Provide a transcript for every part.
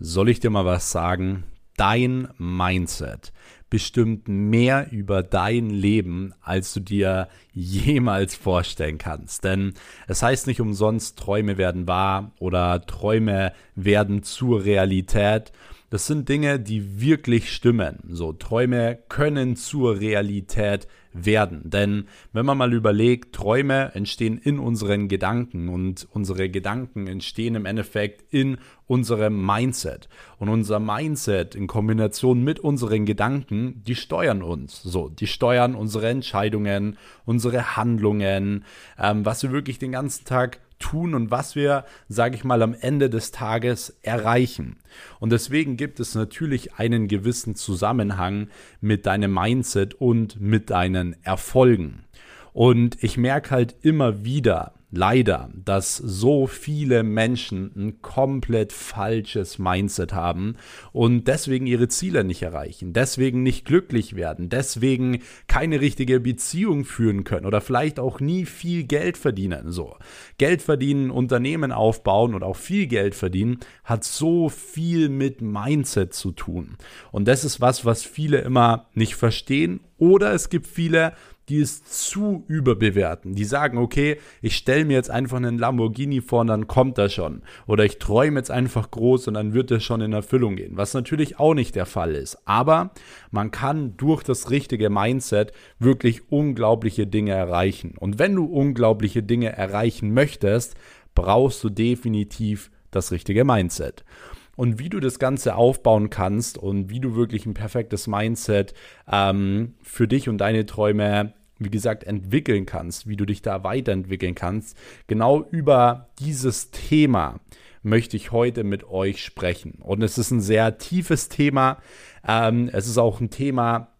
Soll ich dir mal was sagen? Dein Mindset bestimmt mehr über dein Leben, als du dir jemals vorstellen kannst. Denn es heißt nicht umsonst, Träume werden wahr oder Träume werden zur Realität. Das sind Dinge, die wirklich stimmen. So, Träume können zur Realität werden. Denn wenn man mal überlegt, Träume entstehen in unseren Gedanken und unsere Gedanken entstehen im Endeffekt in unserem Mindset. Und unser Mindset in Kombination mit unseren Gedanken, die steuern uns. So, die steuern unsere Entscheidungen, unsere Handlungen, ähm, was wir wirklich den ganzen Tag tun und was wir, sage ich mal, am Ende des Tages erreichen. Und deswegen gibt es natürlich einen gewissen Zusammenhang mit deinem Mindset und mit deinen Erfolgen. Und ich merke halt immer wieder, leider, dass so viele Menschen ein komplett falsches Mindset haben und deswegen ihre Ziele nicht erreichen, deswegen nicht glücklich werden, deswegen keine richtige Beziehung führen können oder vielleicht auch nie viel Geld verdienen. So, Geld verdienen, Unternehmen aufbauen und auch viel Geld verdienen hat so viel mit Mindset zu tun. Und das ist was, was viele immer nicht verstehen oder es gibt viele, die es zu überbewerten. Die sagen, okay, ich stelle mir jetzt einfach einen Lamborghini vor und dann kommt er schon. Oder ich träume jetzt einfach groß und dann wird er schon in Erfüllung gehen. Was natürlich auch nicht der Fall ist. Aber man kann durch das richtige Mindset wirklich unglaubliche Dinge erreichen. Und wenn du unglaubliche Dinge erreichen möchtest, brauchst du definitiv das richtige Mindset und wie du das Ganze aufbauen kannst und wie du wirklich ein perfektes Mindset ähm, für dich und deine Träume wie gesagt, entwickeln kannst, wie du dich da weiterentwickeln kannst. Genau über dieses Thema möchte ich heute mit euch sprechen. Und es ist ein sehr tiefes Thema. Ähm, es ist auch ein Thema,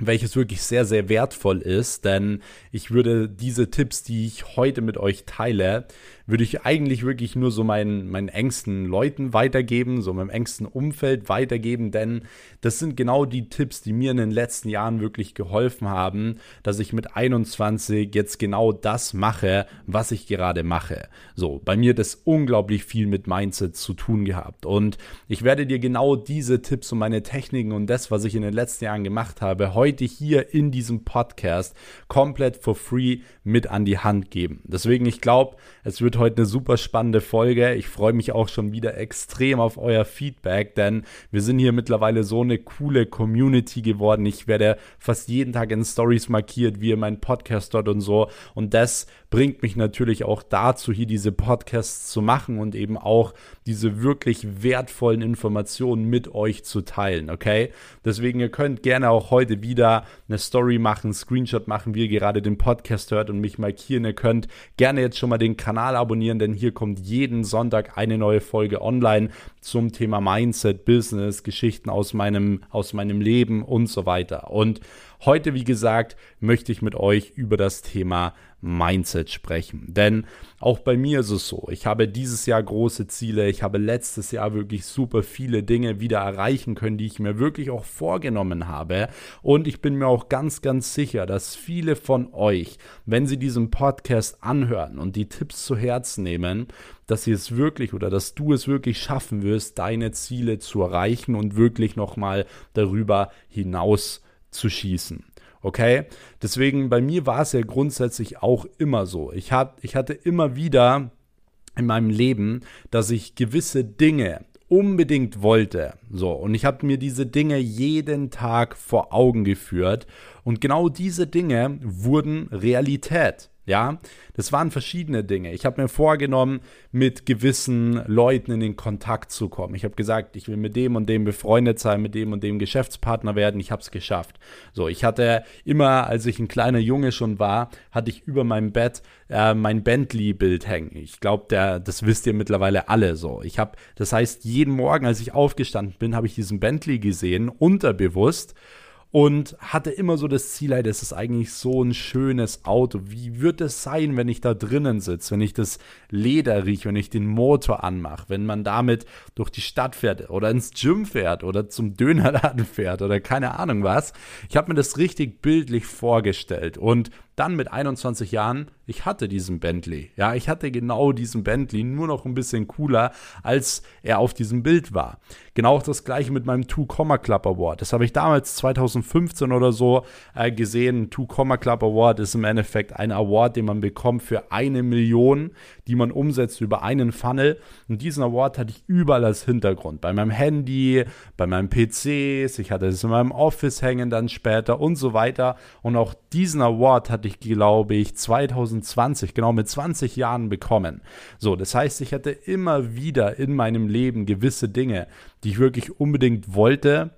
welches wirklich sehr, sehr wertvoll ist, denn ich würde diese Tipps, die ich heute mit euch teile, würde ich eigentlich wirklich nur so meinen, meinen engsten Leuten weitergeben, so meinem engsten Umfeld weitergeben, denn das sind genau die Tipps, die mir in den letzten Jahren wirklich geholfen haben, dass ich mit 21 jetzt genau das mache, was ich gerade mache. So, bei mir das unglaublich viel mit Mindset zu tun gehabt und ich werde dir genau diese Tipps und meine Techniken und das, was ich in den letzten Jahren gemacht habe, heute hier in diesem Podcast komplett for free mit an die Hand geben. Deswegen, ich glaube, es wird heute eine super spannende Folge. Ich freue mich auch schon wieder extrem auf euer Feedback, denn wir sind hier mittlerweile so eine coole Community geworden. Ich werde fast jeden Tag in Stories markiert, wie ihr meinen Podcast dort und so. Und das bringt mich natürlich auch dazu, hier diese Podcasts zu machen und eben auch diese wirklich wertvollen Informationen mit euch zu teilen, okay? Deswegen, ihr könnt gerne auch heute wieder eine Story machen, Screenshot machen, wie ihr gerade den Podcast hört und mich markieren. Ihr könnt gerne jetzt schon mal den Kanal abonnieren, denn hier kommt jeden Sonntag eine neue Folge online zum Thema Mindset, Business, Geschichten aus meinem, aus meinem Leben und so weiter. Und Heute, wie gesagt, möchte ich mit euch über das Thema Mindset sprechen. Denn auch bei mir ist es so, ich habe dieses Jahr große Ziele, ich habe letztes Jahr wirklich super viele Dinge wieder erreichen können, die ich mir wirklich auch vorgenommen habe. Und ich bin mir auch ganz, ganz sicher, dass viele von euch, wenn sie diesen Podcast anhören und die Tipps zu Herzen nehmen, dass sie es wirklich oder dass du es wirklich schaffen wirst, deine Ziele zu erreichen und wirklich nochmal darüber hinaus zu schießen. Okay? Deswegen bei mir war es ja grundsätzlich auch immer so. Ich, hab, ich hatte immer wieder in meinem Leben, dass ich gewisse Dinge unbedingt wollte. So, und ich habe mir diese Dinge jeden Tag vor Augen geführt. Und genau diese Dinge wurden Realität. Ja, das waren verschiedene Dinge. Ich habe mir vorgenommen, mit gewissen Leuten in den Kontakt zu kommen. Ich habe gesagt, ich will mit dem und dem befreundet sein, mit dem und dem Geschäftspartner werden. Ich habe es geschafft. So, ich hatte immer, als ich ein kleiner Junge schon war, hatte ich über meinem Bett äh, mein Bentley-Bild hängen. Ich glaube, das wisst ihr mittlerweile alle so. Ich habe, das heißt, jeden Morgen, als ich aufgestanden bin, habe ich diesen Bentley gesehen, unterbewusst und hatte immer so das Ziel, hey, das ist eigentlich so ein schönes Auto. Wie wird es sein, wenn ich da drinnen sitze, wenn ich das Leder rieche, wenn ich den Motor anmache, wenn man damit durch die Stadt fährt oder ins Gym fährt oder zum Dönerladen fährt oder keine Ahnung was. Ich habe mir das richtig bildlich vorgestellt und dann mit 21 Jahren, ich hatte diesen Bentley. Ja, ich hatte genau diesen Bentley, nur noch ein bisschen cooler, als er auf diesem Bild war. Genau das gleiche mit meinem Two Comma Club Award. Das habe ich damals 2015 oder so äh, gesehen. Two Comma Club Award ist im Endeffekt ein Award, den man bekommt für eine Million, die man umsetzt über einen Funnel. Und diesen Award hatte ich überall als Hintergrund. Bei meinem Handy, bei meinem PCs, ich hatte es in meinem Office hängen dann später und so weiter. Und auch diesen Award hatte ich, glaube ich, 2020, genau mit 20 Jahren bekommen. So, das heißt, ich hatte immer wieder in meinem Leben gewisse Dinge, die ich wirklich unbedingt wollte,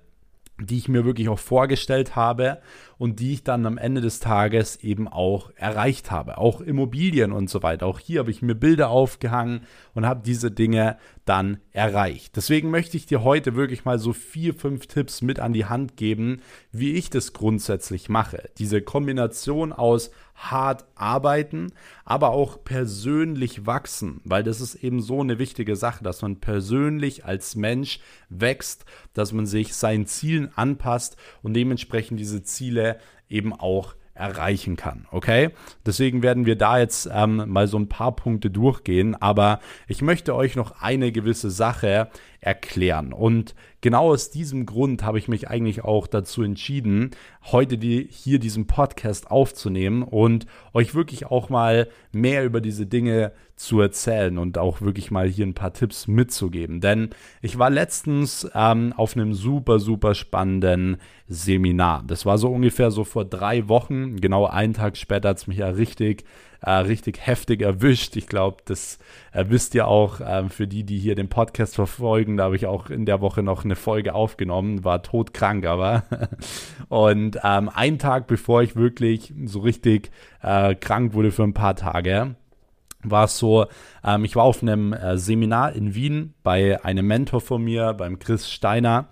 die ich mir wirklich auch vorgestellt habe und die ich dann am Ende des Tages eben auch erreicht habe. Auch Immobilien und so weiter. Auch hier habe ich mir Bilder aufgehangen und habe diese Dinge dann erreicht. Deswegen möchte ich dir heute wirklich mal so vier, fünf Tipps mit an die Hand geben, wie ich das grundsätzlich mache. Diese Kombination aus hart arbeiten, aber auch persönlich wachsen, weil das ist eben so eine wichtige Sache, dass man persönlich als Mensch wächst, dass man sich seinen Zielen anpasst und dementsprechend diese Ziele eben auch erreichen kann. Okay? Deswegen werden wir da jetzt ähm, mal so ein paar Punkte durchgehen, aber ich möchte euch noch eine gewisse Sache erklären. Und genau aus diesem Grund habe ich mich eigentlich auch dazu entschieden, heute die, hier diesen Podcast aufzunehmen und euch wirklich auch mal mehr über diese Dinge zu erzählen und auch wirklich mal hier ein paar Tipps mitzugeben. Denn ich war letztens ähm, auf einem super, super spannenden Seminar. Das war so ungefähr so vor drei Wochen. Genau einen Tag später hat es mich ja richtig äh, richtig heftig erwischt. Ich glaube, das äh, wisst ihr auch äh, für die, die hier den Podcast verfolgen. Da habe ich auch in der Woche noch eine Folge aufgenommen, war todkrank, aber. und ähm, einen Tag bevor ich wirklich so richtig äh, krank wurde für ein paar Tage, war es so, ähm, ich war auf einem äh, Seminar in Wien bei einem Mentor von mir, beim Chris Steiner.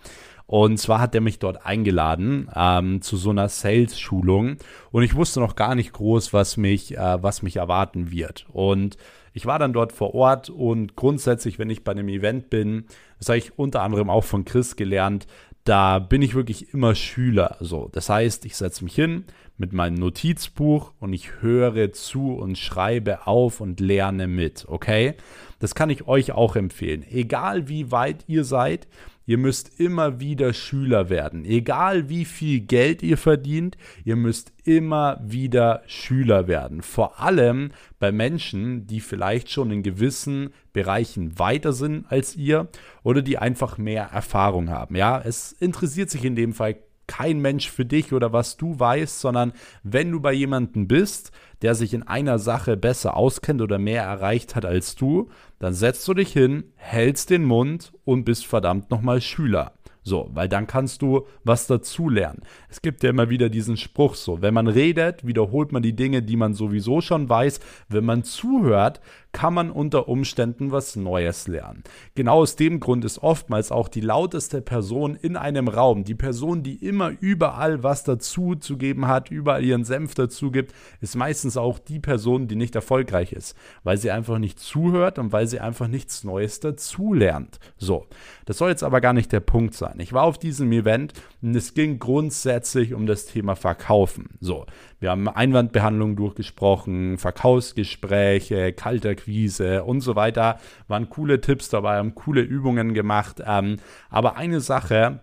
Und zwar hat er mich dort eingeladen ähm, zu so einer Sales-Schulung und ich wusste noch gar nicht groß, was mich, äh, was mich erwarten wird. Und ich war dann dort vor Ort und grundsätzlich, wenn ich bei einem Event bin, das habe ich unter anderem auch von Chris gelernt, da bin ich wirklich immer Schüler. So, das heißt, ich setze mich hin mit meinem Notizbuch und ich höre zu und schreibe auf und lerne mit. Okay, das kann ich euch auch empfehlen. Egal wie weit ihr seid, Ihr müsst immer wieder Schüler werden. Egal wie viel Geld ihr verdient, ihr müsst immer wieder Schüler werden. Vor allem bei Menschen, die vielleicht schon in gewissen Bereichen weiter sind als ihr oder die einfach mehr Erfahrung haben. Ja, es interessiert sich in dem Fall kein Mensch für dich oder was du weißt, sondern wenn du bei jemandem bist, der sich in einer Sache besser auskennt oder mehr erreicht hat als du, dann setzt du dich hin, hältst den Mund und bist verdammt nochmal Schüler. So, weil dann kannst du was dazulernen. Es gibt ja immer wieder diesen Spruch so, wenn man redet, wiederholt man die Dinge, die man sowieso schon weiß. Wenn man zuhört, kann man unter Umständen was Neues lernen. Genau aus dem Grund ist oftmals auch die lauteste Person in einem Raum, die Person, die immer überall was dazu zu geben hat, überall ihren Senf dazu gibt, ist meistens auch die Person, die nicht erfolgreich ist, weil sie einfach nicht zuhört und weil sie einfach nichts Neues dazu lernt. So, das soll jetzt aber gar nicht der Punkt sein. Ich war auf diesem Event und es ging grundsätzlich um das Thema Verkaufen. So, wir haben Einwandbehandlung durchgesprochen, Verkaufsgespräche, Kalterquise und so weiter. Waren coole Tipps dabei, haben coole Übungen gemacht. Ähm, aber eine Sache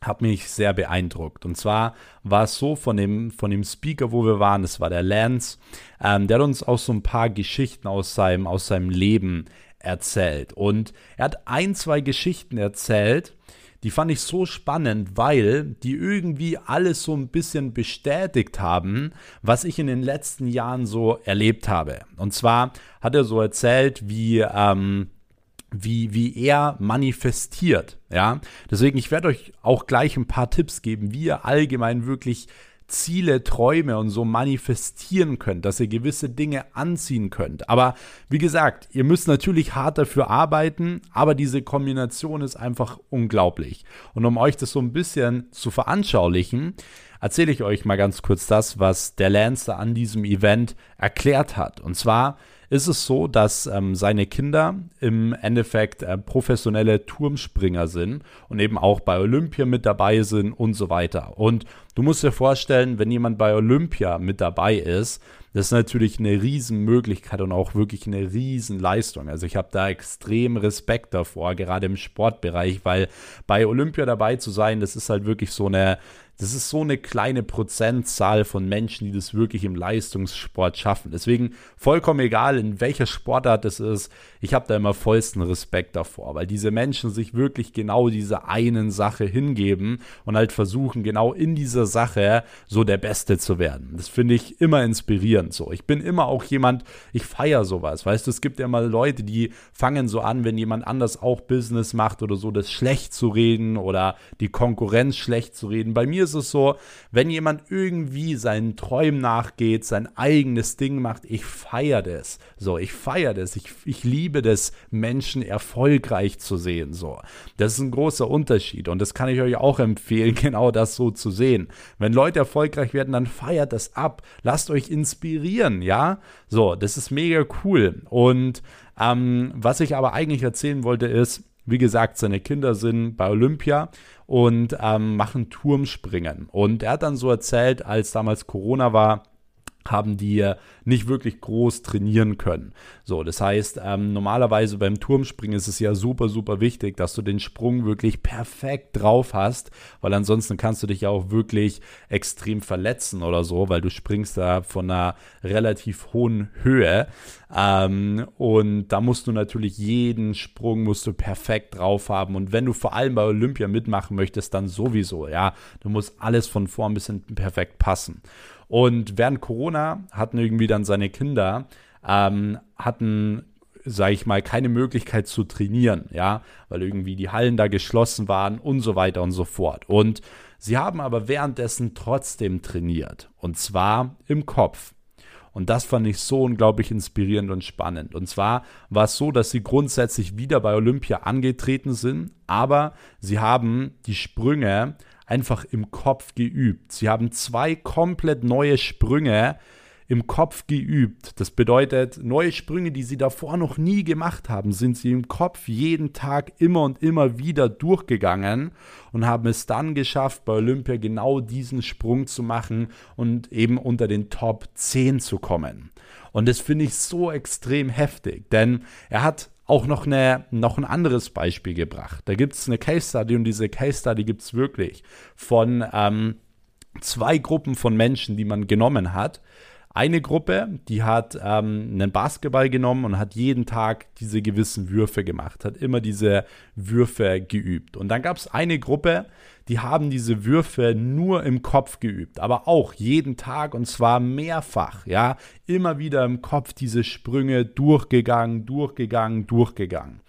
hat mich sehr beeindruckt. Und zwar war es so von dem, von dem Speaker, wo wir waren, das war der Lance, ähm, der hat uns auch so ein paar Geschichten aus seinem, aus seinem Leben erzählt. Und er hat ein, zwei Geschichten erzählt, die fand ich so spannend, weil die irgendwie alles so ein bisschen bestätigt haben, was ich in den letzten Jahren so erlebt habe. Und zwar hat er so erzählt, wie, ähm, wie, wie er manifestiert. Ja, deswegen, ich werde euch auch gleich ein paar Tipps geben, wie ihr allgemein wirklich Ziele, Träume und so manifestieren könnt, dass ihr gewisse Dinge anziehen könnt. Aber wie gesagt, ihr müsst natürlich hart dafür arbeiten, aber diese Kombination ist einfach unglaublich. Und um euch das so ein bisschen zu veranschaulichen, erzähle ich euch mal ganz kurz das, was der Lancer an diesem Event erklärt hat. Und zwar ist es so, dass ähm, seine Kinder im Endeffekt äh, professionelle Turmspringer sind und eben auch bei Olympia mit dabei sind und so weiter. Und du musst dir vorstellen, wenn jemand bei Olympia mit dabei ist, das ist natürlich eine Riesenmöglichkeit und auch wirklich eine Riesenleistung. Also ich habe da extrem Respekt davor, gerade im Sportbereich, weil bei Olympia dabei zu sein, das ist halt wirklich so eine das ist so eine kleine Prozentzahl von Menschen, die das wirklich im Leistungssport schaffen. Deswegen vollkommen egal, in welcher Sportart es ist, ich habe da immer vollsten Respekt davor, weil diese Menschen sich wirklich genau dieser einen Sache hingeben und halt versuchen, genau in dieser Sache so der Beste zu werden. Das finde ich immer inspirierend so. Ich bin immer auch jemand, ich feiere sowas. Weißt du, es gibt ja mal Leute, die fangen so an, wenn jemand anders auch Business macht oder so, das schlecht zu reden oder die Konkurrenz schlecht zu reden. Bei mir ist es so, wenn jemand irgendwie seinen Träumen nachgeht, sein eigenes Ding macht, ich feiere das. So, ich feiere das. Ich, ich liebe das, Menschen erfolgreich zu sehen. So, das ist ein großer Unterschied und das kann ich euch auch empfehlen, genau das so zu sehen. Wenn Leute erfolgreich werden, dann feiert das ab. Lasst euch inspirieren, ja? So, das ist mega cool. Und ähm, was ich aber eigentlich erzählen wollte, ist, wie gesagt, seine Kinder sind bei Olympia und ähm, machen Turmspringen. Und er hat dann so erzählt, als damals Corona war, haben die nicht wirklich groß trainieren können. So, das heißt, ähm, normalerweise beim Turmspringen ist es ja super, super wichtig, dass du den Sprung wirklich perfekt drauf hast, weil ansonsten kannst du dich ja auch wirklich extrem verletzen oder so, weil du springst da von einer relativ hohen Höhe. Ähm, und da musst du natürlich jeden Sprung musst du perfekt drauf haben. Und wenn du vor allem bei Olympia mitmachen möchtest, dann sowieso, ja. Du musst alles von vorn bis hinten perfekt passen. Und während Corona hatten irgendwie dann seine Kinder, ähm, hatten sage ich mal, keine Möglichkeit zu trainieren, ja, weil irgendwie die Hallen da geschlossen waren und so weiter und so fort. Und sie haben aber währenddessen trotzdem trainiert und zwar im Kopf. Und das fand ich so unglaublich inspirierend und spannend. Und zwar war es so, dass sie grundsätzlich wieder bei Olympia angetreten sind, aber sie haben die Sprünge einfach im Kopf geübt. Sie haben zwei komplett neue Sprünge im Kopf geübt. Das bedeutet, neue Sprünge, die sie davor noch nie gemacht haben, sind sie im Kopf jeden Tag immer und immer wieder durchgegangen und haben es dann geschafft, bei Olympia genau diesen Sprung zu machen und eben unter den Top 10 zu kommen. Und das finde ich so extrem heftig, denn er hat auch noch, eine, noch ein anderes Beispiel gebracht. Da gibt es eine Case Study und diese Case Study gibt es wirklich von ähm, zwei Gruppen von Menschen, die man genommen hat. Eine Gruppe, die hat ähm, einen Basketball genommen und hat jeden Tag diese gewissen Würfe gemacht, hat immer diese Würfe geübt. Und dann gab es eine Gruppe, die haben diese Würfe nur im Kopf geübt, aber auch jeden Tag und zwar mehrfach, ja, immer wieder im Kopf diese Sprünge durchgegangen, durchgegangen, durchgegangen.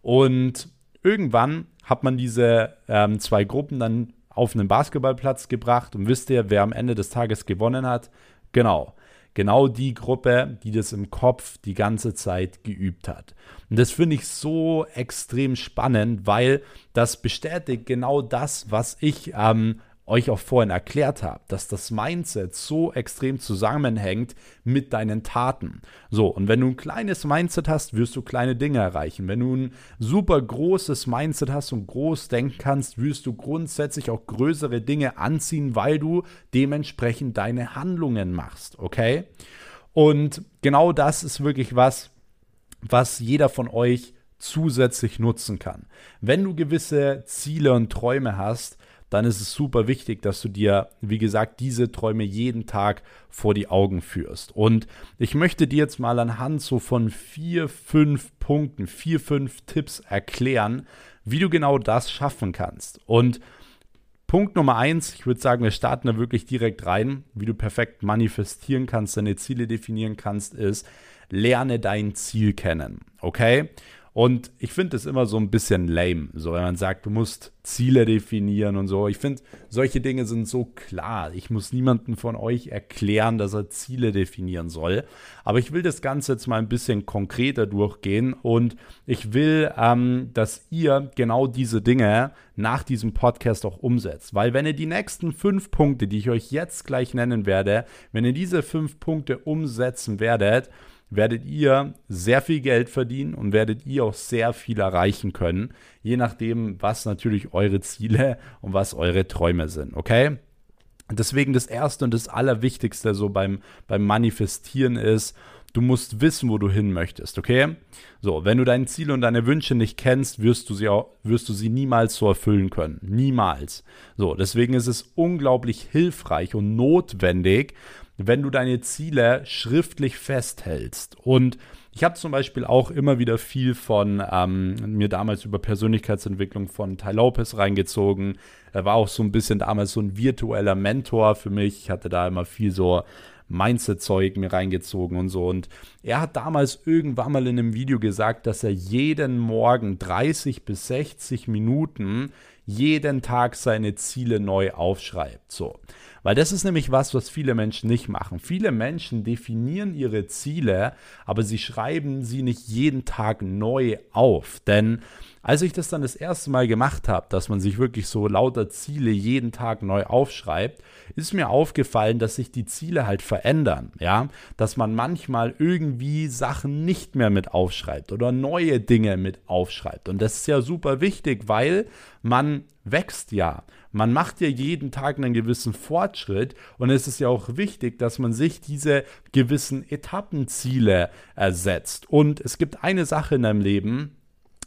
Und irgendwann hat man diese ähm, zwei Gruppen dann auf einen Basketballplatz gebracht und wisst ihr, wer am Ende des Tages gewonnen hat? Genau, genau die Gruppe, die das im Kopf die ganze Zeit geübt hat. Und das finde ich so extrem spannend, weil das bestätigt genau das, was ich ähm, euch auch vorhin erklärt habe, dass das Mindset so extrem zusammenhängt mit deinen Taten. So, und wenn du ein kleines Mindset hast, wirst du kleine Dinge erreichen. Wenn du ein super großes Mindset hast und groß denken kannst, wirst du grundsätzlich auch größere Dinge anziehen, weil du dementsprechend deine Handlungen machst, okay? Und genau das ist wirklich was, was jeder von euch zusätzlich nutzen kann. Wenn du gewisse Ziele und Träume hast, dann ist es super wichtig, dass du dir, wie gesagt, diese Träume jeden Tag vor die Augen führst. Und ich möchte dir jetzt mal anhand so von vier, fünf Punkten, vier, fünf Tipps erklären, wie du genau das schaffen kannst. Und Punkt Nummer eins, ich würde sagen, wir starten da wirklich direkt rein, wie du perfekt manifestieren kannst, deine Ziele definieren kannst, ist, lerne dein Ziel kennen. Okay? Und ich finde es immer so ein bisschen lame, so wenn man sagt, du musst Ziele definieren und so. Ich finde, solche Dinge sind so klar. Ich muss niemandem von euch erklären, dass er Ziele definieren soll. Aber ich will das Ganze jetzt mal ein bisschen konkreter durchgehen und ich will, ähm, dass ihr genau diese Dinge nach diesem Podcast auch umsetzt. Weil wenn ihr die nächsten fünf Punkte, die ich euch jetzt gleich nennen werde, wenn ihr diese fünf Punkte umsetzen werdet, werdet ihr sehr viel Geld verdienen und werdet ihr auch sehr viel erreichen können, je nachdem, was natürlich eure Ziele und was eure Träume sind, okay? Deswegen das Erste und das Allerwichtigste so beim, beim Manifestieren ist, du musst wissen, wo du hin möchtest, okay? So, wenn du deine Ziele und deine Wünsche nicht kennst, wirst du sie auch, wirst du sie niemals so erfüllen können. Niemals. So, deswegen ist es unglaublich hilfreich und notwendig, wenn du deine Ziele schriftlich festhältst. Und ich habe zum Beispiel auch immer wieder viel von ähm, mir damals über Persönlichkeitsentwicklung von Ty Lopez reingezogen. Er war auch so ein bisschen damals so ein virtueller Mentor für mich. Ich hatte da immer viel so Mindset-Zeug mir reingezogen und so. Und er hat damals irgendwann mal in einem Video gesagt, dass er jeden Morgen 30 bis 60 Minuten jeden Tag seine Ziele neu aufschreibt. So. Weil das ist nämlich was, was viele Menschen nicht machen. Viele Menschen definieren ihre Ziele, aber sie schreiben sie nicht jeden Tag neu auf. Denn als ich das dann das erste Mal gemacht habe, dass man sich wirklich so lauter Ziele jeden Tag neu aufschreibt, ist mir aufgefallen, dass sich die Ziele halt verändern, ja, dass man manchmal irgendwie Sachen nicht mehr mit aufschreibt oder neue Dinge mit aufschreibt und das ist ja super wichtig, weil man wächst ja. Man macht ja jeden Tag einen gewissen Fortschritt und es ist ja auch wichtig, dass man sich diese gewissen Etappenziele ersetzt. Und es gibt eine Sache in deinem Leben,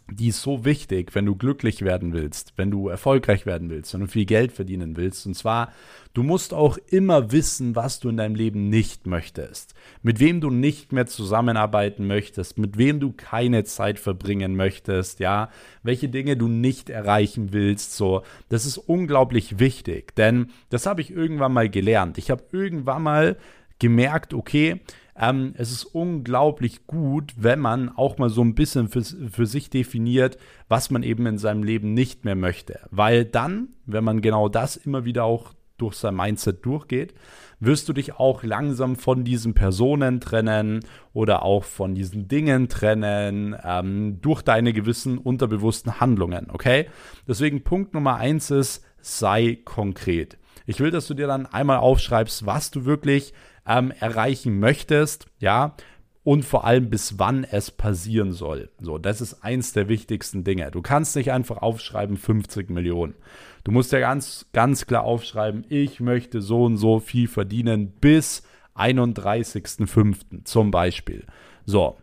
die ist so wichtig, wenn du glücklich werden willst, wenn du erfolgreich werden willst, wenn du viel Geld verdienen willst. Und zwar, du musst auch immer wissen, was du in deinem Leben nicht möchtest, mit wem du nicht mehr zusammenarbeiten möchtest, mit wem du keine Zeit verbringen möchtest, ja, welche Dinge du nicht erreichen willst. So, das ist unglaublich wichtig, denn das habe ich irgendwann mal gelernt. Ich habe irgendwann mal gemerkt, okay, ähm, es ist unglaublich gut, wenn man auch mal so ein bisschen für, für sich definiert, was man eben in seinem Leben nicht mehr möchte. Weil dann, wenn man genau das immer wieder auch durch sein Mindset durchgeht, wirst du dich auch langsam von diesen Personen trennen oder auch von diesen Dingen trennen ähm, durch deine gewissen unterbewussten Handlungen, okay? Deswegen Punkt Nummer eins ist, sei konkret. Ich will, dass du dir dann einmal aufschreibst, was du wirklich ähm, erreichen möchtest, ja, und vor allem bis wann es passieren soll. So, das ist eins der wichtigsten Dinge. Du kannst nicht einfach aufschreiben 50 Millionen. Du musst ja ganz, ganz klar aufschreiben, ich möchte so und so viel verdienen bis 31.05. zum Beispiel. So,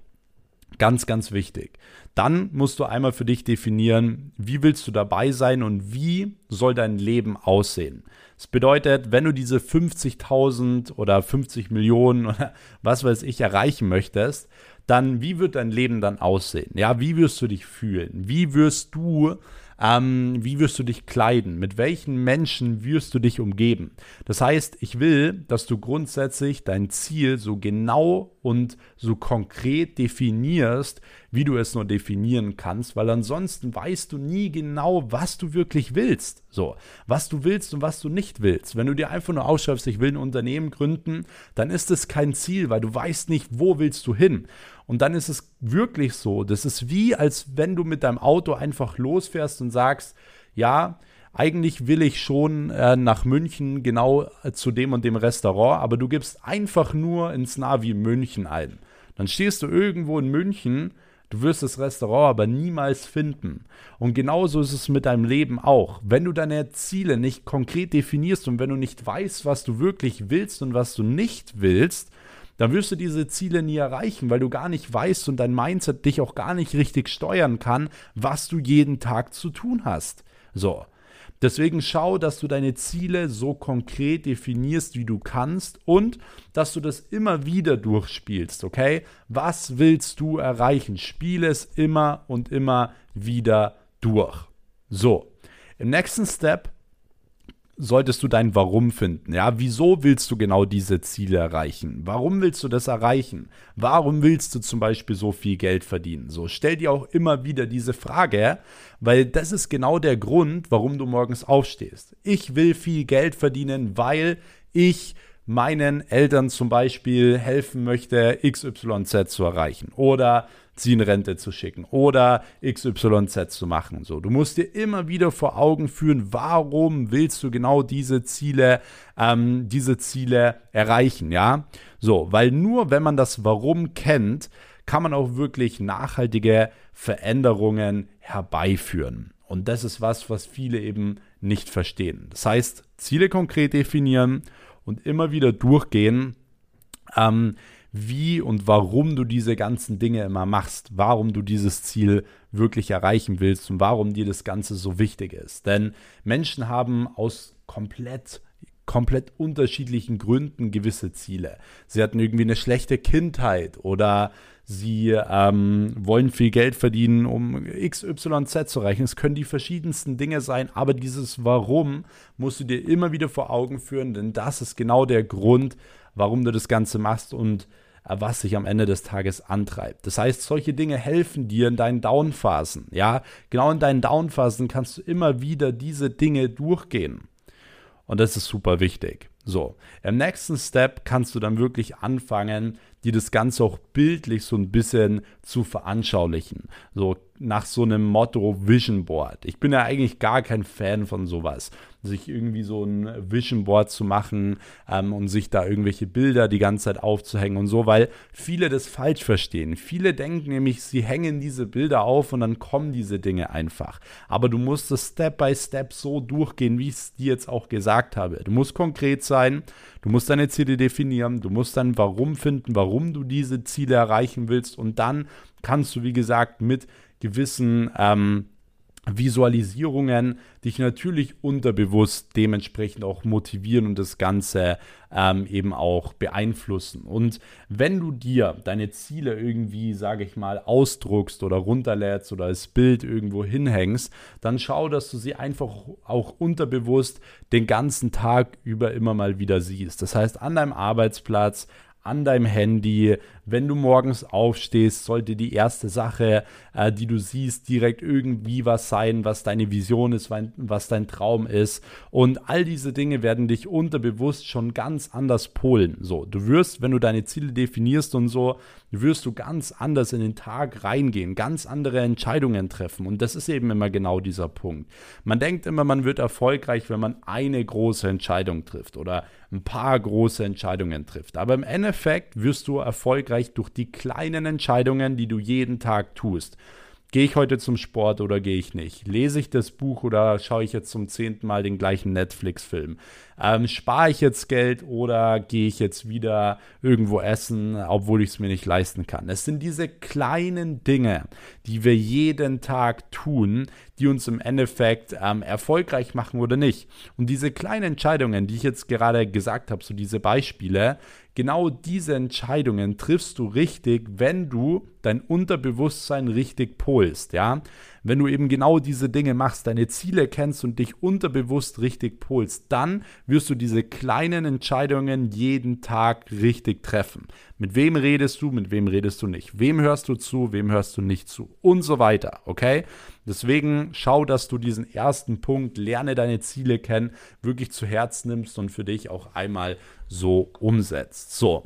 ganz, ganz wichtig. Dann musst du einmal für dich definieren, wie willst du dabei sein und wie soll dein Leben aussehen. Das bedeutet, wenn du diese 50.000 oder 50 Millionen oder was weiß ich erreichen möchtest, dann wie wird dein Leben dann aussehen? Ja, wie wirst du dich fühlen? Wie wirst du ähm, wie wirst du dich kleiden? Mit welchen Menschen wirst du dich umgeben? Das heißt, ich will, dass du grundsätzlich dein Ziel so genau und so konkret definierst, wie du es nur definieren kannst, weil ansonsten weißt du nie genau, was du wirklich willst. So, was du willst und was du nicht willst. Wenn du dir einfach nur ausschreibst, ich will ein Unternehmen gründen, dann ist es kein Ziel, weil du weißt nicht, wo willst du hin. Und dann ist es wirklich so, das ist wie, als wenn du mit deinem Auto einfach losfährst und sagst, ja, eigentlich will ich schon äh, nach München genau äh, zu dem und dem Restaurant, aber du gibst einfach nur ins Navi München ein. Dann stehst du irgendwo in München, du wirst das Restaurant aber niemals finden. Und genauso ist es mit deinem Leben auch. Wenn du deine Ziele nicht konkret definierst und wenn du nicht weißt, was du wirklich willst und was du nicht willst, dann wirst du diese Ziele nie erreichen, weil du gar nicht weißt und dein Mindset dich auch gar nicht richtig steuern kann, was du jeden Tag zu tun hast. So. Deswegen schau, dass du deine Ziele so konkret definierst, wie du kannst und dass du das immer wieder durchspielst, okay? Was willst du erreichen? Spiele es immer und immer wieder durch. So, im nächsten Step solltest du dein Warum finden. Ja, wieso willst du genau diese Ziele erreichen? Warum willst du das erreichen? Warum willst du zum Beispiel so viel Geld verdienen? So, stell dir auch immer wieder diese Frage, weil das ist genau der Grund, warum du morgens aufstehst. Ich will viel Geld verdienen, weil ich meinen Eltern zum Beispiel helfen möchte, XYZ zu erreichen. Oder sie in Rente zu schicken oder XYZ zu machen. So, du musst dir immer wieder vor Augen führen, warum willst du genau diese Ziele, ähm, diese Ziele erreichen, ja? So, weil nur wenn man das Warum kennt, kann man auch wirklich nachhaltige Veränderungen herbeiführen. Und das ist was, was viele eben nicht verstehen. Das heißt, Ziele konkret definieren und immer wieder durchgehen, ähm, wie und warum du diese ganzen Dinge immer machst, warum du dieses Ziel wirklich erreichen willst und warum dir das Ganze so wichtig ist. Denn Menschen haben aus komplett komplett unterschiedlichen Gründen gewisse Ziele. Sie hatten irgendwie eine schlechte Kindheit oder sie ähm, wollen viel Geld verdienen, um XYZ zu erreichen. Es können die verschiedensten Dinge sein, aber dieses Warum musst du dir immer wieder vor Augen führen, denn das ist genau der Grund, warum du das Ganze machst und äh, was sich am Ende des Tages antreibt. Das heißt, solche Dinge helfen dir in deinen Downphasen. Ja, genau in deinen Downphasen kannst du immer wieder diese Dinge durchgehen. Und das ist super wichtig. So, im nächsten Step kannst du dann wirklich anfangen, dir das Ganze auch bildlich so ein bisschen zu veranschaulichen. So nach so einem Motto Vision Board. Ich bin ja eigentlich gar kein Fan von sowas sich irgendwie so ein Vision Board zu machen ähm, und sich da irgendwelche Bilder die ganze Zeit aufzuhängen und so, weil viele das falsch verstehen. Viele denken nämlich, sie hängen diese Bilder auf und dann kommen diese Dinge einfach. Aber du musst es Step by Step so durchgehen, wie ich es dir jetzt auch gesagt habe. Du musst konkret sein, du musst deine Ziele definieren, du musst dann Warum finden, warum du diese Ziele erreichen willst und dann kannst du, wie gesagt, mit gewissen ähm, Visualisierungen dich natürlich unterbewusst dementsprechend auch motivieren und das Ganze ähm, eben auch beeinflussen. Und wenn du dir deine Ziele irgendwie, sage ich mal, ausdruckst oder runterlädst oder als Bild irgendwo hinhängst, dann schau, dass du sie einfach auch unterbewusst den ganzen Tag über immer mal wieder siehst. Das heißt, an deinem Arbeitsplatz, an deinem Handy. Wenn du morgens aufstehst, sollte die erste Sache, äh, die du siehst, direkt irgendwie was sein, was deine Vision ist, was dein Traum ist. Und all diese Dinge werden dich unterbewusst schon ganz anders polen. So, du wirst, wenn du deine Ziele definierst und so, wirst du ganz anders in den Tag reingehen, ganz andere Entscheidungen treffen. Und das ist eben immer genau dieser Punkt. Man denkt immer, man wird erfolgreich, wenn man eine große Entscheidung trifft oder ein paar große Entscheidungen trifft. Aber im Endeffekt wirst du erfolgreich durch die kleinen Entscheidungen, die du jeden Tag tust. Gehe ich heute zum Sport oder gehe ich nicht? Lese ich das Buch oder schaue ich jetzt zum zehnten Mal den gleichen Netflix-Film? Ähm, spare ich jetzt Geld oder gehe ich jetzt wieder irgendwo essen, obwohl ich es mir nicht leisten kann? Es sind diese kleinen Dinge, die wir jeden Tag tun, die uns im Endeffekt ähm, erfolgreich machen oder nicht. Und diese kleinen Entscheidungen, die ich jetzt gerade gesagt habe, so diese Beispiele, genau diese Entscheidungen triffst du richtig, wenn du dein Unterbewusstsein richtig polst, ja? Wenn du eben genau diese Dinge machst, deine Ziele kennst und dich unterbewusst richtig polst, dann wirst du diese kleinen Entscheidungen jeden Tag richtig treffen. Mit wem redest du, mit wem redest du nicht? Wem hörst du zu, wem hörst du nicht zu? Und so weiter, okay? Deswegen schau, dass du diesen ersten Punkt, lerne deine Ziele kennen, wirklich zu Herz nimmst und für dich auch einmal so umsetzt. So,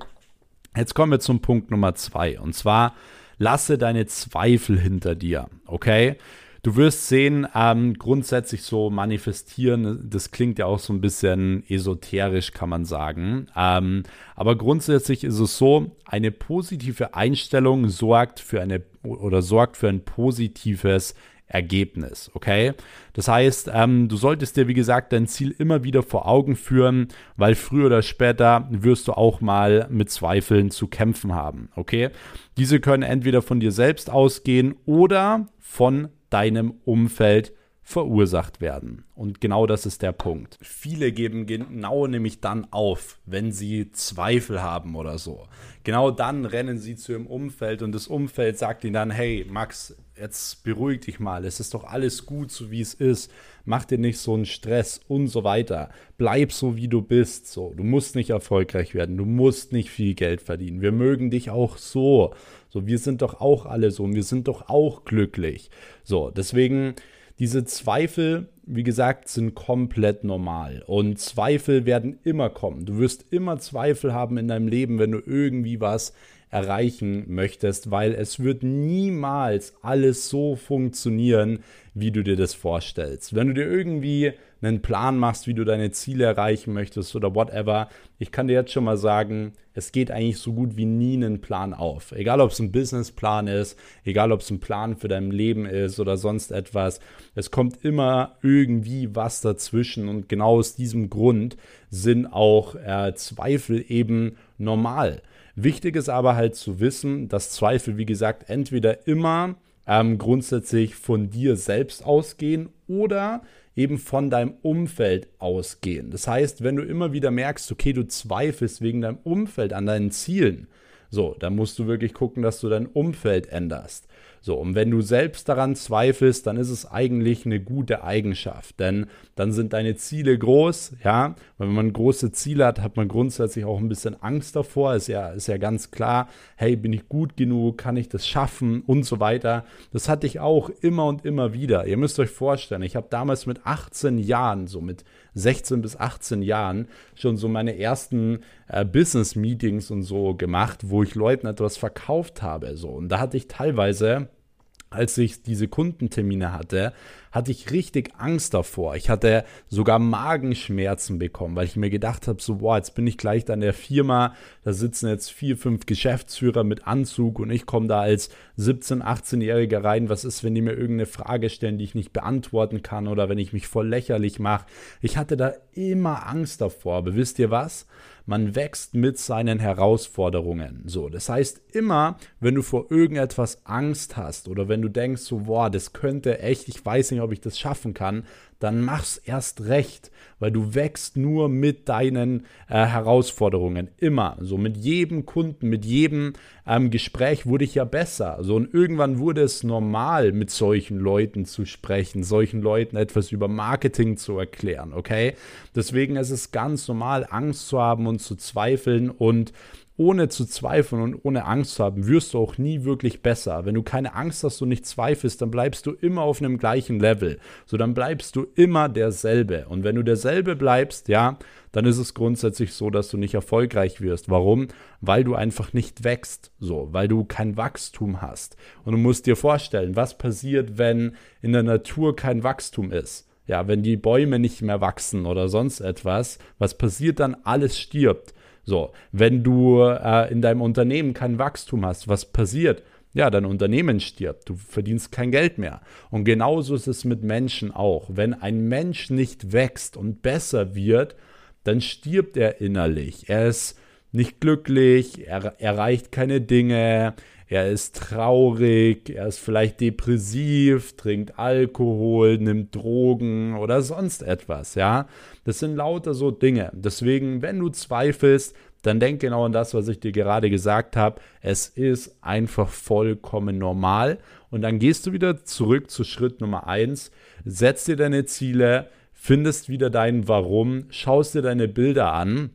jetzt kommen wir zum Punkt Nummer zwei. Und zwar, lasse deine Zweifel hinter dir, okay? Du wirst sehen, ähm, grundsätzlich so manifestieren, das klingt ja auch so ein bisschen esoterisch, kann man sagen. Ähm, aber grundsätzlich ist es so, eine positive Einstellung sorgt für eine oder sorgt für ein positives Ergebnis, okay? Das heißt, ähm, du solltest dir, wie gesagt, dein Ziel immer wieder vor Augen führen, weil früher oder später wirst du auch mal mit Zweifeln zu kämpfen haben, okay? Diese können entweder von dir selbst ausgehen oder von deinem Umfeld verursacht werden. Und genau das ist der Punkt. Viele geben genau nämlich dann auf, wenn sie Zweifel haben oder so. Genau dann rennen sie zu ihrem Umfeld und das Umfeld sagt ihnen dann, hey Max, jetzt beruhig dich mal, es ist doch alles gut, so wie es ist, mach dir nicht so einen Stress und so weiter. Bleib so, wie du bist. So, du musst nicht erfolgreich werden, du musst nicht viel Geld verdienen. Wir mögen dich auch so. So, wir sind doch auch alle so und wir sind doch auch glücklich. So, deswegen diese Zweifel, wie gesagt, sind komplett normal. Und Zweifel werden immer kommen. Du wirst immer Zweifel haben in deinem Leben, wenn du irgendwie was erreichen möchtest, weil es wird niemals alles so funktionieren, wie du dir das vorstellst. Wenn du dir irgendwie einen Plan machst, wie du deine Ziele erreichen möchtest oder whatever, ich kann dir jetzt schon mal sagen, es geht eigentlich so gut wie nie einen Plan auf. Egal, ob es ein Businessplan ist, egal, ob es ein Plan für dein Leben ist oder sonst etwas. Es kommt immer irgendwie was dazwischen und genau aus diesem Grund sind auch äh, Zweifel eben normal. Wichtig ist aber halt zu wissen, dass Zweifel, wie gesagt, entweder immer ähm, grundsätzlich von dir selbst ausgehen oder eben von deinem Umfeld ausgehen. Das heißt, wenn du immer wieder merkst, okay, du zweifelst wegen deinem Umfeld an deinen Zielen, so, dann musst du wirklich gucken, dass du dein Umfeld änderst. So, und wenn du selbst daran zweifelst, dann ist es eigentlich eine gute Eigenschaft, denn dann sind deine Ziele groß, ja, weil wenn man große Ziele hat, hat man grundsätzlich auch ein bisschen Angst davor, ist ja, ist ja ganz klar, hey, bin ich gut genug, kann ich das schaffen und so weiter. Das hatte ich auch immer und immer wieder. Ihr müsst euch vorstellen, ich habe damals mit 18 Jahren, so mit 16 bis 18 Jahren, schon so meine ersten äh, Business-Meetings und so gemacht, wo ich Leuten etwas verkauft habe. So. Und da hatte ich teilweise als ich diese Kundentermine hatte, hatte ich richtig Angst davor. Ich hatte sogar Magenschmerzen bekommen, weil ich mir gedacht habe, so, boah, jetzt bin ich gleich an der Firma, da sitzen jetzt vier, fünf Geschäftsführer mit Anzug und ich komme da als 17-, 18-Jähriger rein. Was ist, wenn die mir irgendeine Frage stellen, die ich nicht beantworten kann oder wenn ich mich voll lächerlich mache? Ich hatte da immer Angst davor. Aber wisst ihr was? Man wächst mit seinen Herausforderungen. So, das heißt immer, wenn du vor irgendetwas Angst hast oder wenn du denkst so, boah, das könnte echt, ich weiß nicht, ob ich das schaffen kann, dann mach's erst recht, weil du wächst nur mit deinen äh, Herausforderungen. Immer. So mit jedem Kunden, mit jedem ähm, Gespräch wurde ich ja besser. So und irgendwann wurde es normal, mit solchen Leuten zu sprechen, solchen Leuten etwas über Marketing zu erklären, okay? Deswegen ist es ganz normal, Angst zu haben und zu zweifeln und ohne zu zweifeln und ohne Angst zu haben, wirst du auch nie wirklich besser. Wenn du keine Angst hast und nicht zweifelst, dann bleibst du immer auf einem gleichen Level. So, dann bleibst du immer derselbe. Und wenn du derselbe bleibst, ja, dann ist es grundsätzlich so, dass du nicht erfolgreich wirst. Warum? Weil du einfach nicht wächst, so, weil du kein Wachstum hast. Und du musst dir vorstellen, was passiert, wenn in der Natur kein Wachstum ist. Ja, wenn die Bäume nicht mehr wachsen oder sonst etwas, was passiert dann? Alles stirbt. So, wenn du äh, in deinem Unternehmen kein Wachstum hast, was passiert? Ja, dein Unternehmen stirbt, du verdienst kein Geld mehr. Und genauso ist es mit Menschen auch. Wenn ein Mensch nicht wächst und besser wird, dann stirbt er innerlich. Er ist nicht glücklich, er erreicht keine Dinge, er ist traurig, er ist vielleicht depressiv, trinkt Alkohol, nimmt Drogen oder sonst etwas, ja. Das sind lauter so Dinge. Deswegen, wenn du zweifelst, dann denk genau an das, was ich dir gerade gesagt habe. Es ist einfach vollkommen normal. Und dann gehst du wieder zurück zu Schritt Nummer eins, setzt dir deine Ziele, findest wieder dein Warum, schaust dir deine Bilder an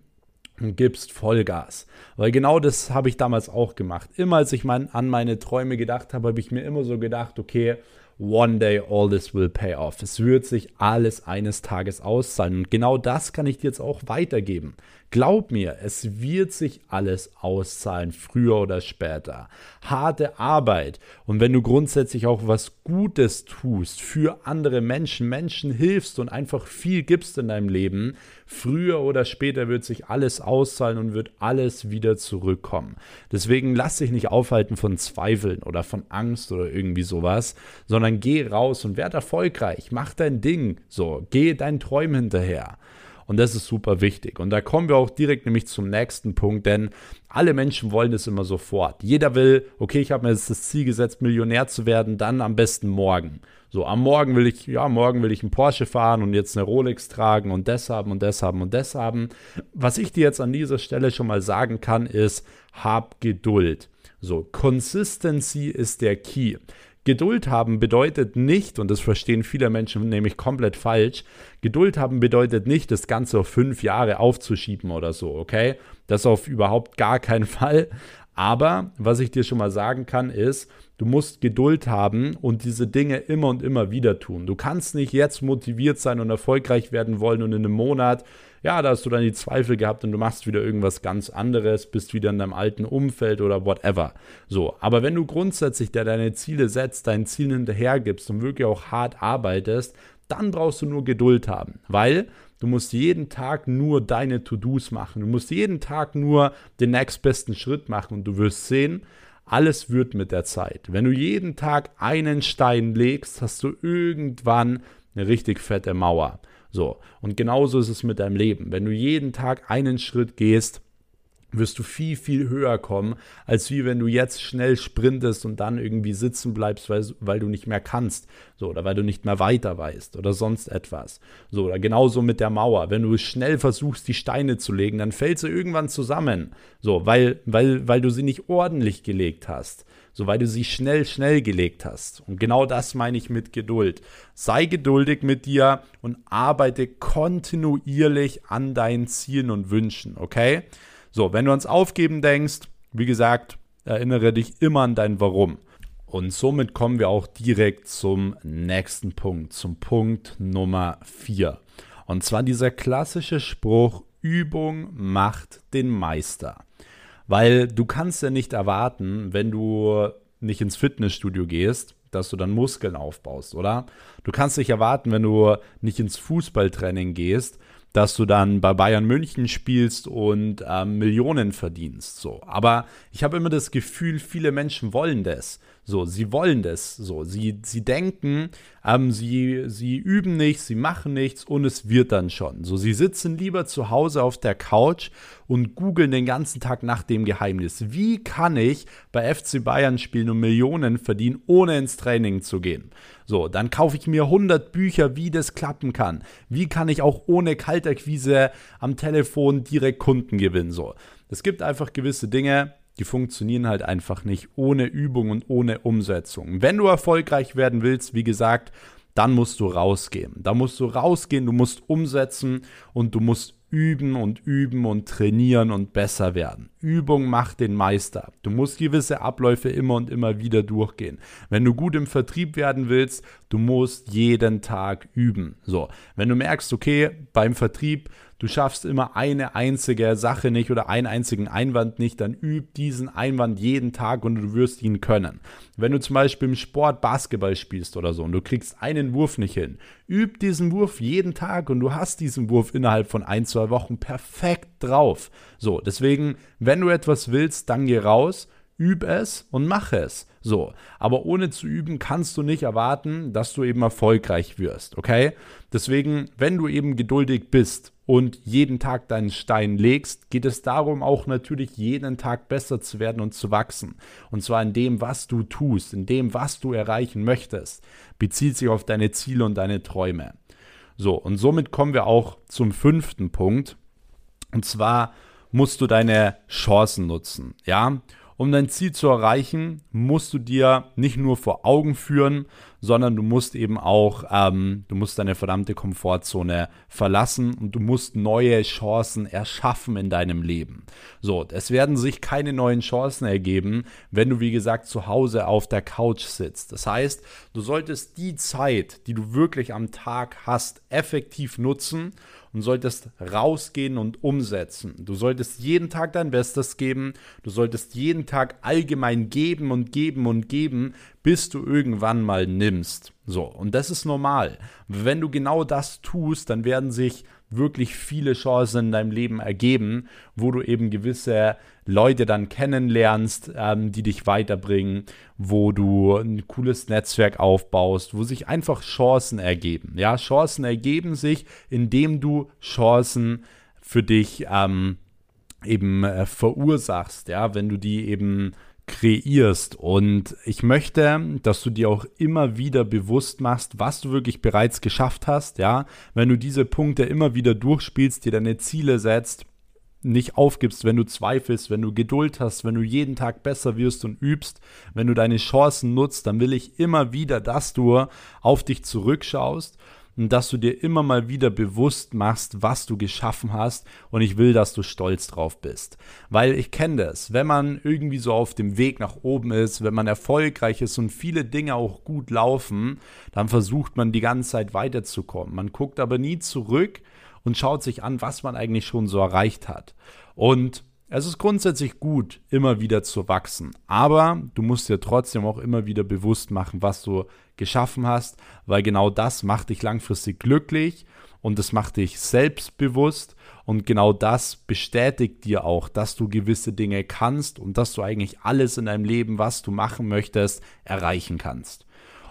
gibst Vollgas. Weil genau das habe ich damals auch gemacht. Immer als ich mein, an meine Träume gedacht habe, habe ich mir immer so gedacht, okay, one day all this will pay off. Es wird sich alles eines Tages auszahlen. Und genau das kann ich dir jetzt auch weitergeben. Glaub mir, es wird sich alles auszahlen, früher oder später. Harte Arbeit. Und wenn du grundsätzlich auch was Gutes tust für andere Menschen, Menschen hilfst und einfach viel gibst in deinem Leben, früher oder später wird sich alles auszahlen und wird alles wieder zurückkommen. Deswegen lass dich nicht aufhalten von Zweifeln oder von Angst oder irgendwie sowas, sondern geh raus und werd erfolgreich. Mach dein Ding. So, geh deinen Träumen hinterher. Und das ist super wichtig. Und da kommen wir auch direkt nämlich zum nächsten Punkt, denn alle Menschen wollen es immer sofort. Jeder will, okay, ich habe mir jetzt das Ziel gesetzt, Millionär zu werden, dann am besten morgen. So, am Morgen will ich, ja, morgen will ich einen Porsche fahren und jetzt eine Rolex tragen und das haben und das haben und das haben. Was ich dir jetzt an dieser Stelle schon mal sagen kann, ist, hab Geduld. So, Consistency ist der Key. Geduld haben bedeutet nicht, und das verstehen viele Menschen nämlich komplett falsch, Geduld haben bedeutet nicht, das Ganze auf fünf Jahre aufzuschieben oder so, okay? Das auf überhaupt gar keinen Fall. Aber was ich dir schon mal sagen kann, ist, du musst Geduld haben und diese Dinge immer und immer wieder tun. Du kannst nicht jetzt motiviert sein und erfolgreich werden wollen und in einem Monat, ja, da hast du dann die Zweifel gehabt und du machst wieder irgendwas ganz anderes, bist wieder in deinem alten Umfeld oder whatever. So, aber wenn du grundsätzlich dir deine Ziele setzt, deinen Zielen hinterhergibst und wirklich auch hart arbeitest, dann brauchst du nur Geduld haben, weil Du musst jeden Tag nur deine To-Dos machen. Du musst jeden Tag nur den nächstbesten Schritt machen und du wirst sehen, alles wird mit der Zeit. Wenn du jeden Tag einen Stein legst, hast du irgendwann eine richtig fette Mauer. So, und genauso ist es mit deinem Leben. Wenn du jeden Tag einen Schritt gehst, wirst du viel, viel höher kommen, als wie wenn du jetzt schnell sprintest und dann irgendwie sitzen bleibst, weil, weil du nicht mehr kannst. So, oder weil du nicht mehr weiter weißt oder sonst etwas. So, oder genauso mit der Mauer. Wenn du schnell versuchst, die Steine zu legen, dann fällt sie irgendwann zusammen. So, weil, weil, weil du sie nicht ordentlich gelegt hast. So, weil du sie schnell, schnell gelegt hast. Und genau das meine ich mit Geduld. Sei geduldig mit dir und arbeite kontinuierlich an deinen Zielen und Wünschen, okay? So, wenn du ans Aufgeben denkst, wie gesagt, erinnere dich immer an dein Warum. Und somit kommen wir auch direkt zum nächsten Punkt, zum Punkt Nummer 4. Und zwar dieser klassische Spruch, Übung macht den Meister. Weil du kannst ja nicht erwarten, wenn du nicht ins Fitnessstudio gehst, dass du dann Muskeln aufbaust, oder? Du kannst nicht erwarten, wenn du nicht ins Fußballtraining gehst, dass du dann bei Bayern München spielst und ähm, Millionen verdienst. So. Aber ich habe immer das Gefühl, viele Menschen wollen das. So, sie wollen das. So, sie, sie denken, ähm, sie, sie üben nichts, sie machen nichts und es wird dann schon. So, sie sitzen lieber zu Hause auf der Couch und googeln den ganzen Tag nach dem Geheimnis. Wie kann ich bei FC Bayern spielen und Millionen verdienen, ohne ins Training zu gehen? So, dann kaufe ich mir 100 Bücher, wie das klappen kann. Wie kann ich auch ohne Kaltakquise am Telefon direkt Kunden gewinnen? So, es gibt einfach gewisse Dinge, die funktionieren halt einfach nicht ohne Übung und ohne Umsetzung. Wenn du erfolgreich werden willst, wie gesagt, dann musst du rausgehen. Da musst du rausgehen, du musst umsetzen und du musst üben und üben und trainieren und besser werden. Übung macht den Meister. Du musst gewisse Abläufe immer und immer wieder durchgehen. Wenn du gut im Vertrieb werden willst, du musst jeden Tag üben. So, wenn du merkst, okay, beim Vertrieb du schaffst immer eine einzige Sache nicht oder einen einzigen Einwand nicht, dann üb diesen Einwand jeden Tag und du wirst ihn können. Wenn du zum Beispiel im Sport Basketball spielst oder so und du kriegst einen Wurf nicht hin, üb diesen Wurf jeden Tag und du hast diesen Wurf innerhalb von ein, zwei Wochen perfekt drauf. So, deswegen, wenn du etwas willst, dann geh raus üb es und mach es. So, aber ohne zu üben kannst du nicht erwarten, dass du eben erfolgreich wirst, okay? Deswegen, wenn du eben geduldig bist und jeden Tag deinen Stein legst, geht es darum auch natürlich jeden Tag besser zu werden und zu wachsen. Und zwar in dem, was du tust, in dem, was du erreichen möchtest. Bezieht sich auf deine Ziele und deine Träume. So, und somit kommen wir auch zum fünften Punkt. Und zwar musst du deine Chancen nutzen, ja? Um dein Ziel zu erreichen, musst du dir nicht nur vor Augen führen, sondern du musst eben auch, ähm, du musst deine verdammte Komfortzone verlassen und du musst neue Chancen erschaffen in deinem Leben. So, es werden sich keine neuen Chancen ergeben, wenn du, wie gesagt, zu Hause auf der Couch sitzt. Das heißt, du solltest die Zeit, die du wirklich am Tag hast, effektiv nutzen und solltest rausgehen und umsetzen. Du solltest jeden Tag dein Bestes geben. Du solltest jeden Tag allgemein geben und geben und geben, bis du irgendwann mal nimmst. So, und das ist normal. Wenn du genau das tust, dann werden sich wirklich viele Chancen in deinem Leben ergeben, wo du eben gewisse Leute dann kennenlernst, ähm, die dich weiterbringen, wo du ein cooles Netzwerk aufbaust, wo sich einfach Chancen ergeben. Ja, Chancen ergeben sich, indem du Chancen für dich ähm, eben äh, verursachst. Ja, wenn du die eben kreierst. Und ich möchte, dass du dir auch immer wieder bewusst machst, was du wirklich bereits geschafft hast. Ja, wenn du diese Punkte immer wieder durchspielst, dir deine Ziele setzt, nicht aufgibst, wenn du zweifelst, wenn du Geduld hast, wenn du jeden Tag besser wirst und übst, wenn du deine Chancen nutzt, dann will ich immer wieder, dass du auf dich zurückschaust dass du dir immer mal wieder bewusst machst, was du geschaffen hast und ich will, dass du stolz drauf bist. Weil ich kenne das, wenn man irgendwie so auf dem Weg nach oben ist, wenn man erfolgreich ist und viele Dinge auch gut laufen, dann versucht man die ganze Zeit weiterzukommen. Man guckt aber nie zurück und schaut sich an, was man eigentlich schon so erreicht hat. Und es ist grundsätzlich gut, immer wieder zu wachsen, aber du musst dir trotzdem auch immer wieder bewusst machen, was du geschaffen hast, weil genau das macht dich langfristig glücklich und es macht dich selbstbewusst und genau das bestätigt dir auch, dass du gewisse Dinge kannst und dass du eigentlich alles in deinem Leben, was du machen möchtest, erreichen kannst.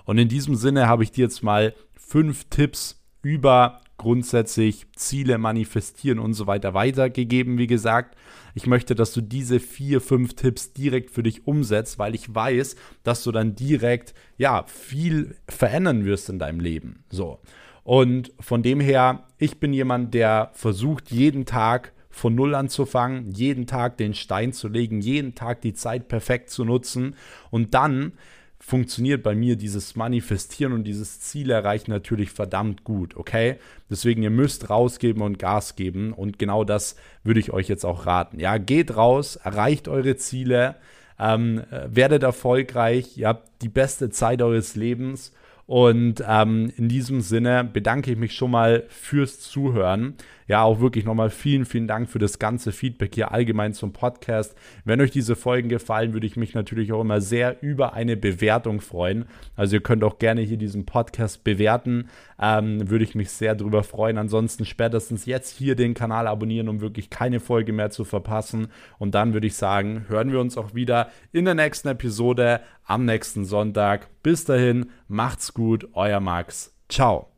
Und in diesem Sinne habe ich dir jetzt mal fünf Tipps über grundsätzlich Ziele manifestieren und so weiter weitergegeben, wie gesagt. Ich möchte, dass du diese vier, fünf Tipps direkt für dich umsetzt, weil ich weiß, dass du dann direkt, ja, viel verändern wirst in deinem Leben. So. Und von dem her, ich bin jemand, der versucht, jeden Tag von Null anzufangen, jeden Tag den Stein zu legen, jeden Tag die Zeit perfekt zu nutzen und dann funktioniert bei mir dieses Manifestieren und dieses Ziel erreichen natürlich verdammt gut, okay? Deswegen, ihr müsst rausgeben und Gas geben und genau das würde ich euch jetzt auch raten. Ja, geht raus, erreicht eure Ziele, ähm, werdet erfolgreich, ihr habt die beste Zeit eures Lebens und ähm, in diesem Sinne bedanke ich mich schon mal fürs Zuhören. Ja, auch wirklich nochmal vielen, vielen Dank für das ganze Feedback hier allgemein zum Podcast. Wenn euch diese Folgen gefallen, würde ich mich natürlich auch immer sehr über eine Bewertung freuen. Also ihr könnt auch gerne hier diesen Podcast bewerten. Ähm, würde ich mich sehr darüber freuen. Ansonsten spätestens jetzt hier den Kanal abonnieren, um wirklich keine Folge mehr zu verpassen. Und dann würde ich sagen, hören wir uns auch wieder in der nächsten Episode am nächsten Sonntag. Bis dahin, macht's gut, euer Max. Ciao.